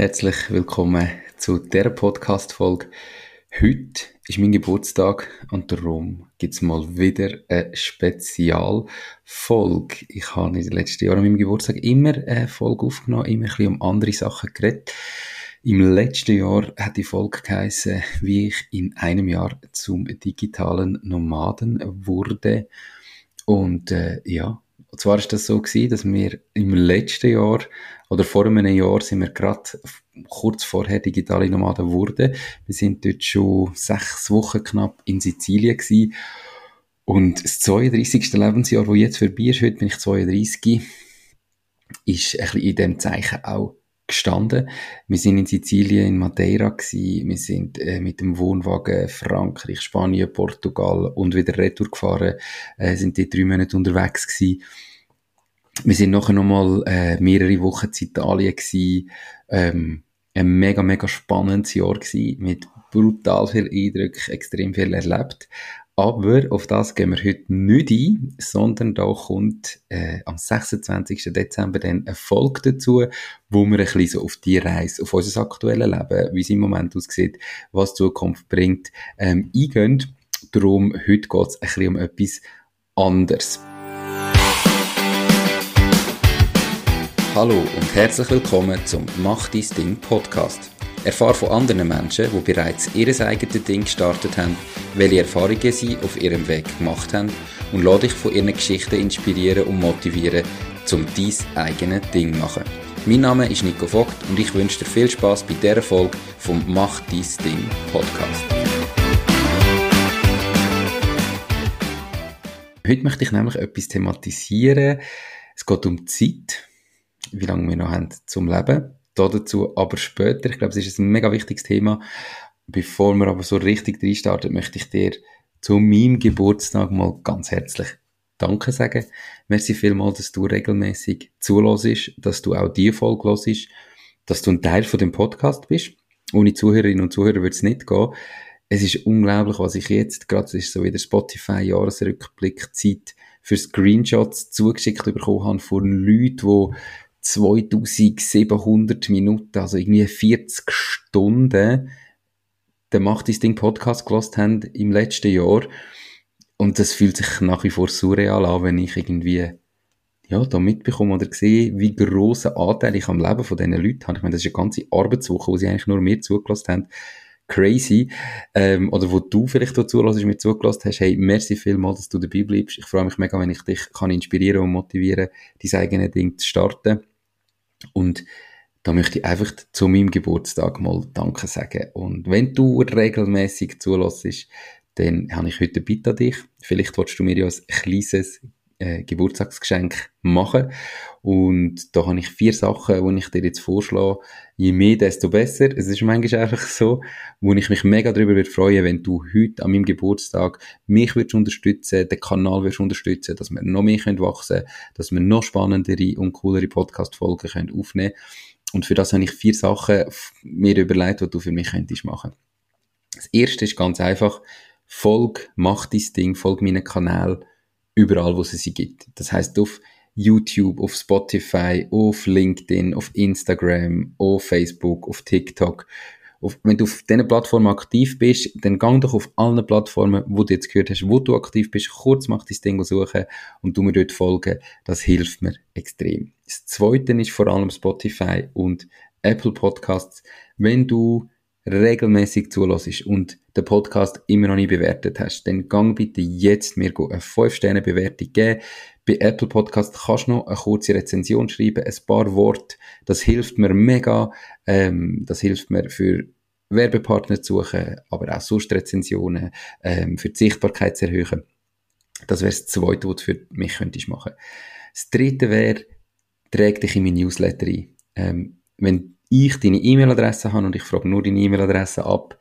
Herzlich willkommen zu der Podcast-Folge. Heute ist mein Geburtstag und darum gibt es mal wieder eine Spezialfolge. Ich habe in den letzten Jahren an meinem Geburtstag immer eine Folge aufgenommen, immer ein bisschen um andere Sachen geredet. Im letzten Jahr hat die Folge geheißen, wie ich in einem Jahr zum digitalen Nomaden wurde. Und äh, ja, und zwar ist das so gewesen, dass wir im letzten Jahr oder vor einem Jahr sind wir gerade kurz vorher digitale Nomaden wurden. Wir sind dort schon sechs Wochen knapp in Sizilien gewesen. Und das 32. Lebensjahr, das jetzt vorbei ist, heute bin ich 32, ist ein bisschen in dem Zeichen auch gestanden. Wir sind in Sizilien, in Madeira gewesen. Wir sind äh, mit dem Wohnwagen Frankreich, Spanien, Portugal und wieder retour gefahren. Äh, sind die drei Monate unterwegs gewesen. Wir sind nachher nochmal äh, mehrere Wochen in Italien gewesen. Ähm, ein mega, mega spannendes Jahr gewesen, mit brutal viel Eindruck, extrem viel erlebt. Aber auf das gehen wir heute nicht ein, sondern da kommt äh, am 26. Dezember dann eine Folge dazu, wo wir ein bisschen so auf die Reise, auf unser aktuelles Leben, wie es im Moment aussieht, was die Zukunft bringt, ähm, eingehen. Darum, heute geht es ein bisschen um etwas anderes. Hallo und herzlich willkommen zum Mach dein Ding Podcast. Erfahre von anderen Menschen, die bereits ihr eigenes Ding gestartet haben, welche Erfahrungen sie auf ihrem Weg gemacht haben und lade dich von ihren Geschichten inspirieren und motivieren, zum dein eigenes Ding zu machen. Mein Name ist Nico Vogt und ich wünsche dir viel Spaß bei dieser Folge vom Mach dein Ding Podcast. Heute möchte ich nämlich etwas thematisieren. Es geht um Zeit, wie lange wir noch haben zum Leben dazu aber später. Ich glaube, es ist ein mega wichtiges Thema. Bevor wir aber so richtig reinstarten, möchte ich dir zu meinem Geburtstag mal ganz herzlich Danke sagen. Merci vielmals, dass du regelmäßig zulässt, dass du auch die Folge hörst, dass du ein Teil von dem Podcast bist. Ohne Zuhörerinnen und Zuhörer würde es nicht gehen. Es ist unglaublich, was ich jetzt, gerade es ist so wie der Spotify-Jahresrückblick Zeit für Screenshots zugeschickt bekommen habe von Leuten, die 2700 Minuten, also irgendwie 40 Stunden, der Macht dein Ding Podcast gelost haben im letzten Jahr. Und das fühlt sich nach wie vor surreal an, wenn ich irgendwie, ja, da mitbekomme oder sehe, wie grossen Anteil ich am Leben von diesen Leuten habe. Ich meine, das ist eine ganze Arbeitswoche, wo sie eigentlich nur mir zugelassen haben. Crazy. Ähm, oder wo du vielleicht dazu zulässt, mir zugelassen hast. Hey, merci vielmals, dass du dabei bleibst. Ich freue mich mega, wenn ich dich kann inspirieren und motivieren, dein eigenes Ding zu starten. Und da möchte ich einfach zu meinem Geburtstag mal Danke sagen. Und wenn du regelmäßig zulässt, dann habe ich heute eine Bitte an dich. Vielleicht willst du mir ja ein kleines äh, Geburtstagsgeschenk machen. Und da habe ich vier Sachen, die ich dir jetzt vorschlage. Je mehr, desto besser. Es ist manchmal einfach so, wo ich mich mega darüber würde freuen, wenn du heute an meinem Geburtstag mich würdest unterstützen, den Kanal würdest unterstützen, dass wir noch mehr können wachsen, dass wir noch spannendere und coolere Podcast-Folgen können aufnehmen. Und für das habe ich vier Sachen mir überlegt, die du für mich könntest machen. Das erste ist ganz einfach, folg, mach dein Ding, folg meinen Kanal, überall, wo es sie gibt. Das heißt auf YouTube, auf Spotify, auf LinkedIn, auf Instagram, auf Facebook, auf TikTok. Auf, wenn du auf diesen Plattformen aktiv bist, dann gang doch auf allen Plattformen, wo du jetzt gehört hast, wo du aktiv bist, kurz mach dein Ding suchen und du mir dort folgen. Das hilft mir extrem. Das Zweite ist vor allem Spotify und Apple Podcasts. Wenn du regelmäßig zulässt und den Podcast immer noch nicht bewertet hast, dann gang bitte jetzt mir eine 5-Sterne-Bewertung geben. Bei Apple Podcast kannst du noch eine kurze Rezension schreiben, ein paar Worte. Das hilft mir mega. Ähm, das hilft mir für Werbepartner zu suchen, aber auch sonst Rezensionen, ähm, für die Sichtbarkeit zu erhöhen. Das wäre das Zweite, was du für mich könntest machen. Das Dritte wäre, träg dich in mein Newsletter ein. Ähm, wenn ich deine E-Mail-Adresse habe und ich frage nur deine E-Mail-Adresse ab,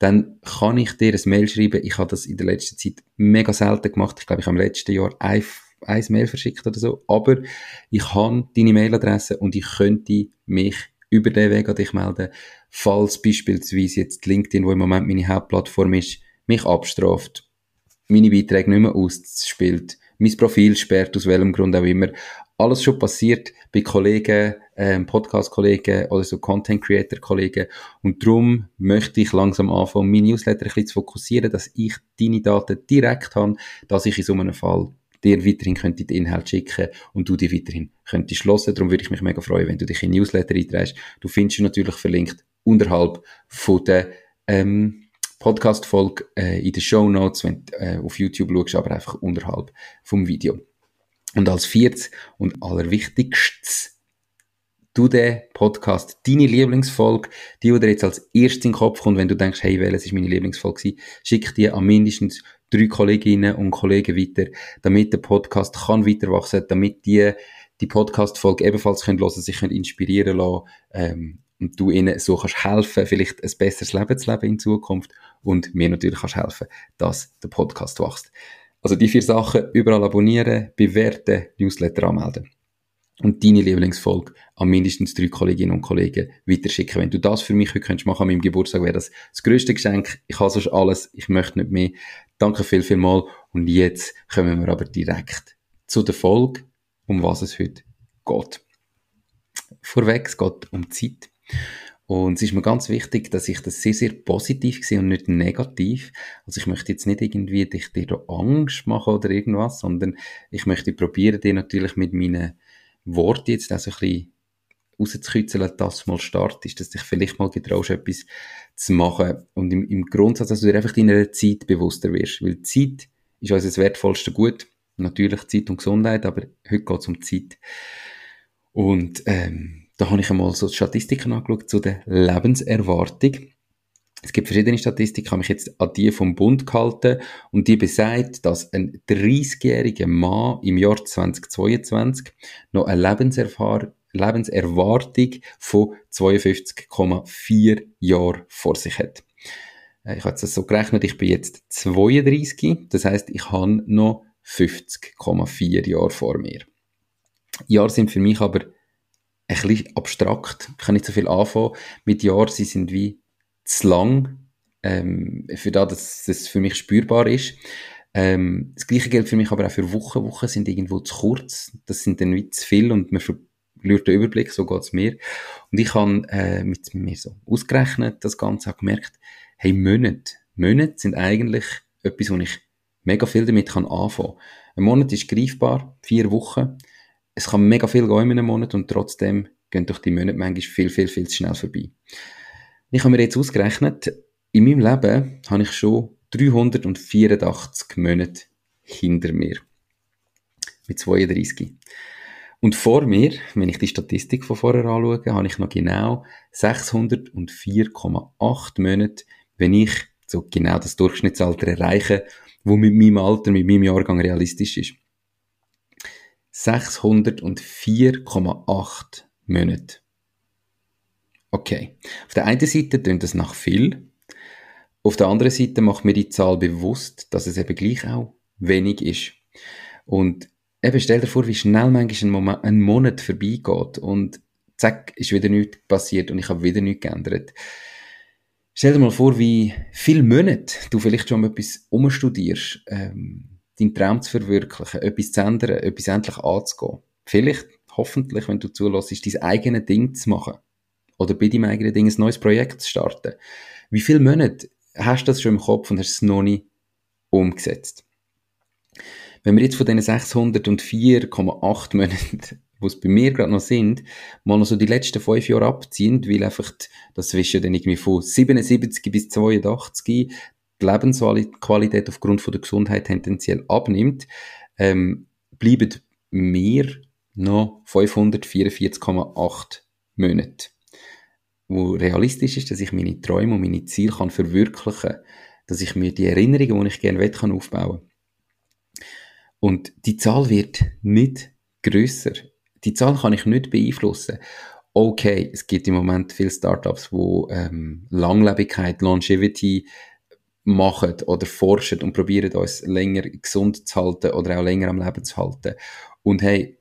dann kann ich dir ein Mail schreiben. Ich habe das in der letzten Zeit mega selten gemacht. Ich glaube, ich habe im letzten Jahr ein, ein Mail verschickt oder so. Aber ich habe deine Mailadresse und ich könnte mich über den Weg an dich melden, falls beispielsweise jetzt LinkedIn, wo im Moment meine Hauptplattform ist, mich abstraft, meine Beiträge nicht mehr ausspielt, mein Profil sperrt, aus welchem Grund auch immer. Alles schon passiert bei Kollegen, ähm, Podcast-Kollegen oder so Content-Creator-Kollegen. Und darum möchte ich langsam anfangen, mein Newsletter ein bisschen zu fokussieren, dass ich deine Daten direkt habe, dass ich in so einem Fall dir weiterhin könnte den Inhalt schicken und du die weiterhin könntest hören. Darum würde ich mich mega freuen, wenn du dich in Newsletter einträgst. Du findest ihn natürlich verlinkt unterhalb von der ähm, Podcast-Folge äh, in den Show Notes, wenn du äh, auf YouTube schaust, aber einfach unterhalb vom Video. Und als viertes und allerwichtigstes, du den Podcast, deine Lieblingsfolge, die, die dir jetzt als erstes in den Kopf kommt, wenn du denkst, hey, welches ist meine Lieblingsfolge schick die an mindestens drei Kolleginnen und Kollegen weiter, damit der Podcast kann weiter wachsen, damit die die Podcast-Folge ebenfalls können hören, sich können inspirieren lassen, ähm, und du ihnen so kannst helfen, vielleicht ein besseres Leben zu leben in Zukunft und mir natürlich kannst helfen, dass der Podcast wächst. Also die vier Sachen, überall abonnieren, bewerten, Newsletter anmelden. Und deine Lieblingsfolge an mindestens drei Kolleginnen und Kollegen weiterschicken. Wenn du das für mich heute könntest machen an meinem Geburtstag, wäre das das größte Geschenk. Ich habe sonst alles, ich möchte nicht mehr. Danke viel, viel mal. Und jetzt kommen wir aber direkt zu der Folge, um was es heute geht. Vorweg, es geht um Zeit. Und es ist mir ganz wichtig, dass ich das sehr, sehr positiv sehe und nicht negativ. Also ich möchte jetzt nicht irgendwie dich dir Angst machen oder irgendwas, sondern ich möchte probieren, dir natürlich mit meinen Worten jetzt auch so ein bisschen rauszukitzeln, dass du mal startest, dass dich vielleicht mal getraust, etwas zu machen. Und im, im Grundsatz, dass du dir einfach deiner Zeit bewusster wirst. Weil Zeit ist unser wertvollste Gut. Natürlich Zeit und Gesundheit, aber heute geht es um Zeit. Und ähm, da habe ich einmal so Statistiken angeschaut zu der Lebenserwartung. Es gibt verschiedene Statistiken, ich habe mich jetzt an die vom Bund gehalten und die besagt, dass ein 30-jähriger Mann im Jahr 2022 noch eine Lebenserfahrung Lebenserwartung von 52,4 Jahren vor sich hat. Äh, ich habe das so gerechnet, ich bin jetzt 32, das heißt, ich habe noch 50,4 Jahre vor mir. Jahre sind für mich aber ein bisschen abstrakt. Ich kann nicht so viel anfangen mit Jahren. Sie sind wie zu lang, ähm, für das, dass es für mich spürbar ist. Ähm, das Gleiche gilt für mich aber auch für Wochen. Wochen sind irgendwo zu kurz. Das sind dann wie zu viel und man verliert den Überblick. So geht's mir. Und ich habe äh, mit mir so ausgerechnet, das Ganze, habe gemerkt, hey, Monate. Monate sind eigentlich etwas, wo ich mega viel damit kann anfangen. Ein Monat ist greifbar, vier Wochen es kann mega viel gehen in einem Monat und trotzdem gehen durch die Monate manchmal viel, viel, viel zu schnell vorbei. Ich habe mir jetzt ausgerechnet, in meinem Leben habe ich schon 384 Monate hinter mir. Mit 32. Und vor mir, wenn ich die Statistik von vorher anschaue, habe ich noch genau 604,8 Monate, wenn ich so genau das Durchschnittsalter erreiche, wo mit meinem Alter, mit meinem Jahrgang realistisch ist. 604,8 Monate. Okay. Auf der einen Seite tönt das nach viel. Auf der anderen Seite macht mir die Zahl bewusst, dass es eben gleich auch wenig ist. Und eben stell dir vor, wie schnell manchmal ein, Moment, ein Monat vorbeigeht und zack, ist wieder nichts passiert und ich habe wieder nichts geändert. Stell dir mal vor, wie viele Monate du vielleicht schon etwas umstudierst, ähm, deinen Traum zu verwirklichen, etwas zu ändern, etwas endlich anzugehen. Vielleicht, hoffentlich, wenn du zulässt, dein eigenes Ding zu machen. Oder bei deinem eigenen Ding ein neues Projekt zu starten. Wie viele Monate hast du das schon im Kopf und hast es noch nicht umgesetzt? Wenn wir jetzt von diesen 604,8 Monaten, wo es bei mir gerade noch sind, mal noch so die letzten fünf Jahre abziehen, weil einfach, das ist ja dann irgendwie von 77 bis 82, die Lebensqualität aufgrund von der Gesundheit tendenziell abnimmt, ähm, bleiben mir noch 544,8 Monate. Wo realistisch ist, dass ich meine Träume und meine Ziele kann verwirklichen kann, dass ich mir die Erinnerungen, die ich gerne will, kann aufbauen Und die Zahl wird nicht grösser. Die Zahl kann ich nicht beeinflussen. Okay, es gibt im Moment viele Startups, wo ähm, Langlebigkeit, Longevity machen oder forschen und probieren uns länger gesund zu halten oder auch länger am Leben zu halten. Und hey,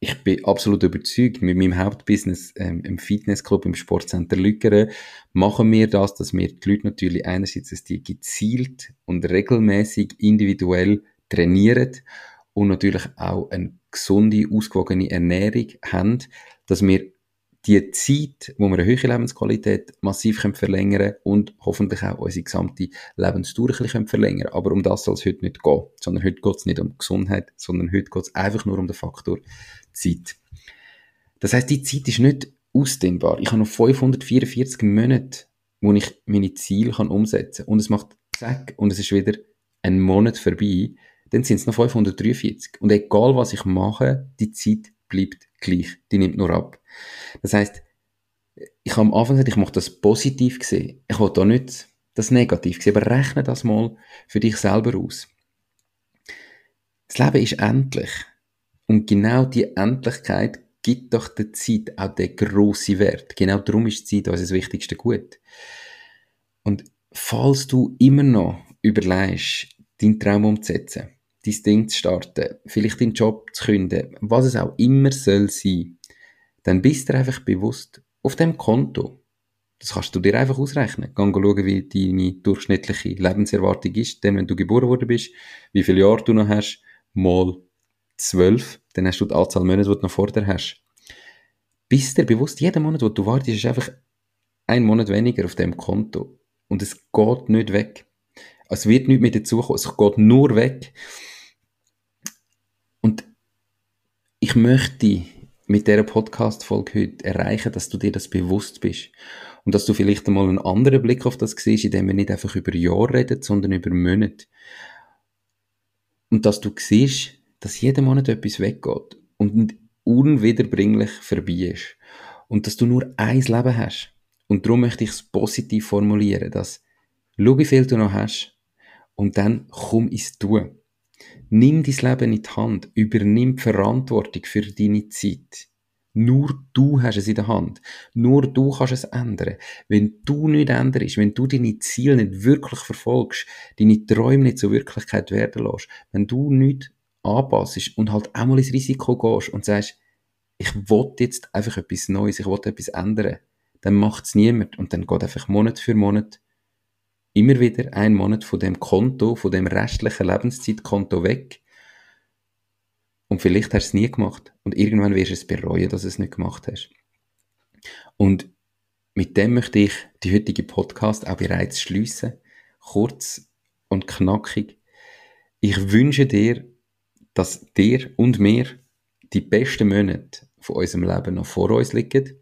ich bin absolut überzeugt, mit meinem Hauptbusiness ähm, im Fitnessclub, im Sportcenter Lückere, machen wir das, dass wir die Leute natürlich einerseits, dass die gezielt und regelmäßig individuell trainieren und natürlich auch eine gesunde, ausgewogene Ernährung haben, dass wir die Zeit, wo wir eine höhere Lebensqualität massiv können verlängern und hoffentlich auch unsere gesamte Lebensdauer ein bisschen verlängern Aber um das soll es heute nicht gehen. Sondern heute geht es nicht um Gesundheit, sondern heute geht es einfach nur um den Faktor Zeit. Das heißt, die Zeit ist nicht ausdehnbar. Ich habe noch 544 Monate, wo ich meine Ziele kann umsetzen kann. Und es macht zack und es ist wieder ein Monat vorbei. Dann sind es noch 543. Und egal was ich mache, die Zeit bleibt gleich. Die nimmt nur ab. Das heißt, ich habe am Anfang gesagt, ich mache das positiv gesehen. Ich will da nicht das negativ sehen, aber rechne das mal für dich selber aus. Das Leben ist endlich. Und genau die Endlichkeit gibt doch der Zeit auch den grossen Wert. Genau darum ist die Zeit unser wichtigste Gut. Und falls du immer noch überlegst, deinen Traum umzusetzen, dein Ding zu starten, vielleicht deinen Job zu künden, was es auch immer soll sein, dann bist du einfach bewusst auf dem Konto. Das kannst du dir einfach ausrechnen. Geh schauen, wie deine durchschnittliche Lebenserwartung ist, denn wenn du geboren worden bist, wie viele Jahre du noch hast, mal zwölf, dann hast du die Anzahl Monate, die du noch vor dir hast. Bist dir bewusst, jeden Monat, wo du wartest, ist einfach ein Monat weniger auf dem Konto. Und es geht nicht weg. Es wird nicht mehr dazukommen. Es geht nur weg. Ich möchte mit dieser Podcast-Folge heute erreichen, dass du dir das bewusst bist. Und dass du vielleicht einmal einen anderen Blick auf das siehst, indem wir nicht einfach über Jahre reden, sondern über Monate. Und dass du siehst, dass jeden Monat etwas weggeht und unwiederbringlich vorbei ist. Und dass du nur ein Leben hast. Und darum möchte ich es positiv formulieren, dass schau, wie viel du noch hast und dann komm ins Tun. Nimm dein Leben in die Hand, übernimm die Verantwortung für deine Zeit. Nur du hast es in der Hand. Nur du kannst es ändern. Wenn du nicht änderst, wenn du deine Ziele nicht wirklich verfolgst, deine Träume nicht zur Wirklichkeit werden lässt, wenn du nicht anpassst und halt auch mal ins Risiko gehst und sagst, ich will jetzt einfach etwas Neues, ich will etwas ändern, dann macht es niemand und dann geht einfach Monat für Monat immer wieder ein Monat von dem Konto, von dem restlichen Lebenszeitkonto weg. Und vielleicht hast du es nie gemacht. Und irgendwann wirst du es bereuen, dass du es nicht gemacht hast. Und mit dem möchte ich die heutige Podcast auch bereits schließen. Kurz und knackig. Ich wünsche dir, dass dir und mir die besten Monate von unserem Leben noch vor uns liegen.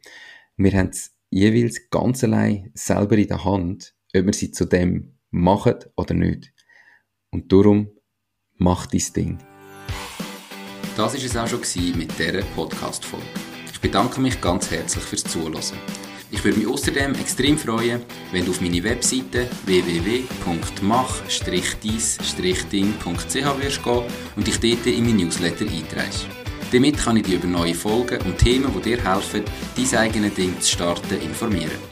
Wir haben es jeweils ganz allein selber in der Hand, ob wir sie zu dem machen oder nicht. Und darum, mach dein Ding. Das war es auch schon mit dieser Podcast-Folge. Ich bedanke mich ganz herzlich fürs Zuhören. Ich würde mich außerdem extrem freuen, wenn du auf meine Webseite www.mach-deis-ding.ch wirst gehen und dich dort in mein Newsletter einträgst. Damit kann ich dich über neue Folgen und Themen, die dir helfen, dein eigenes Ding zu starten, informieren.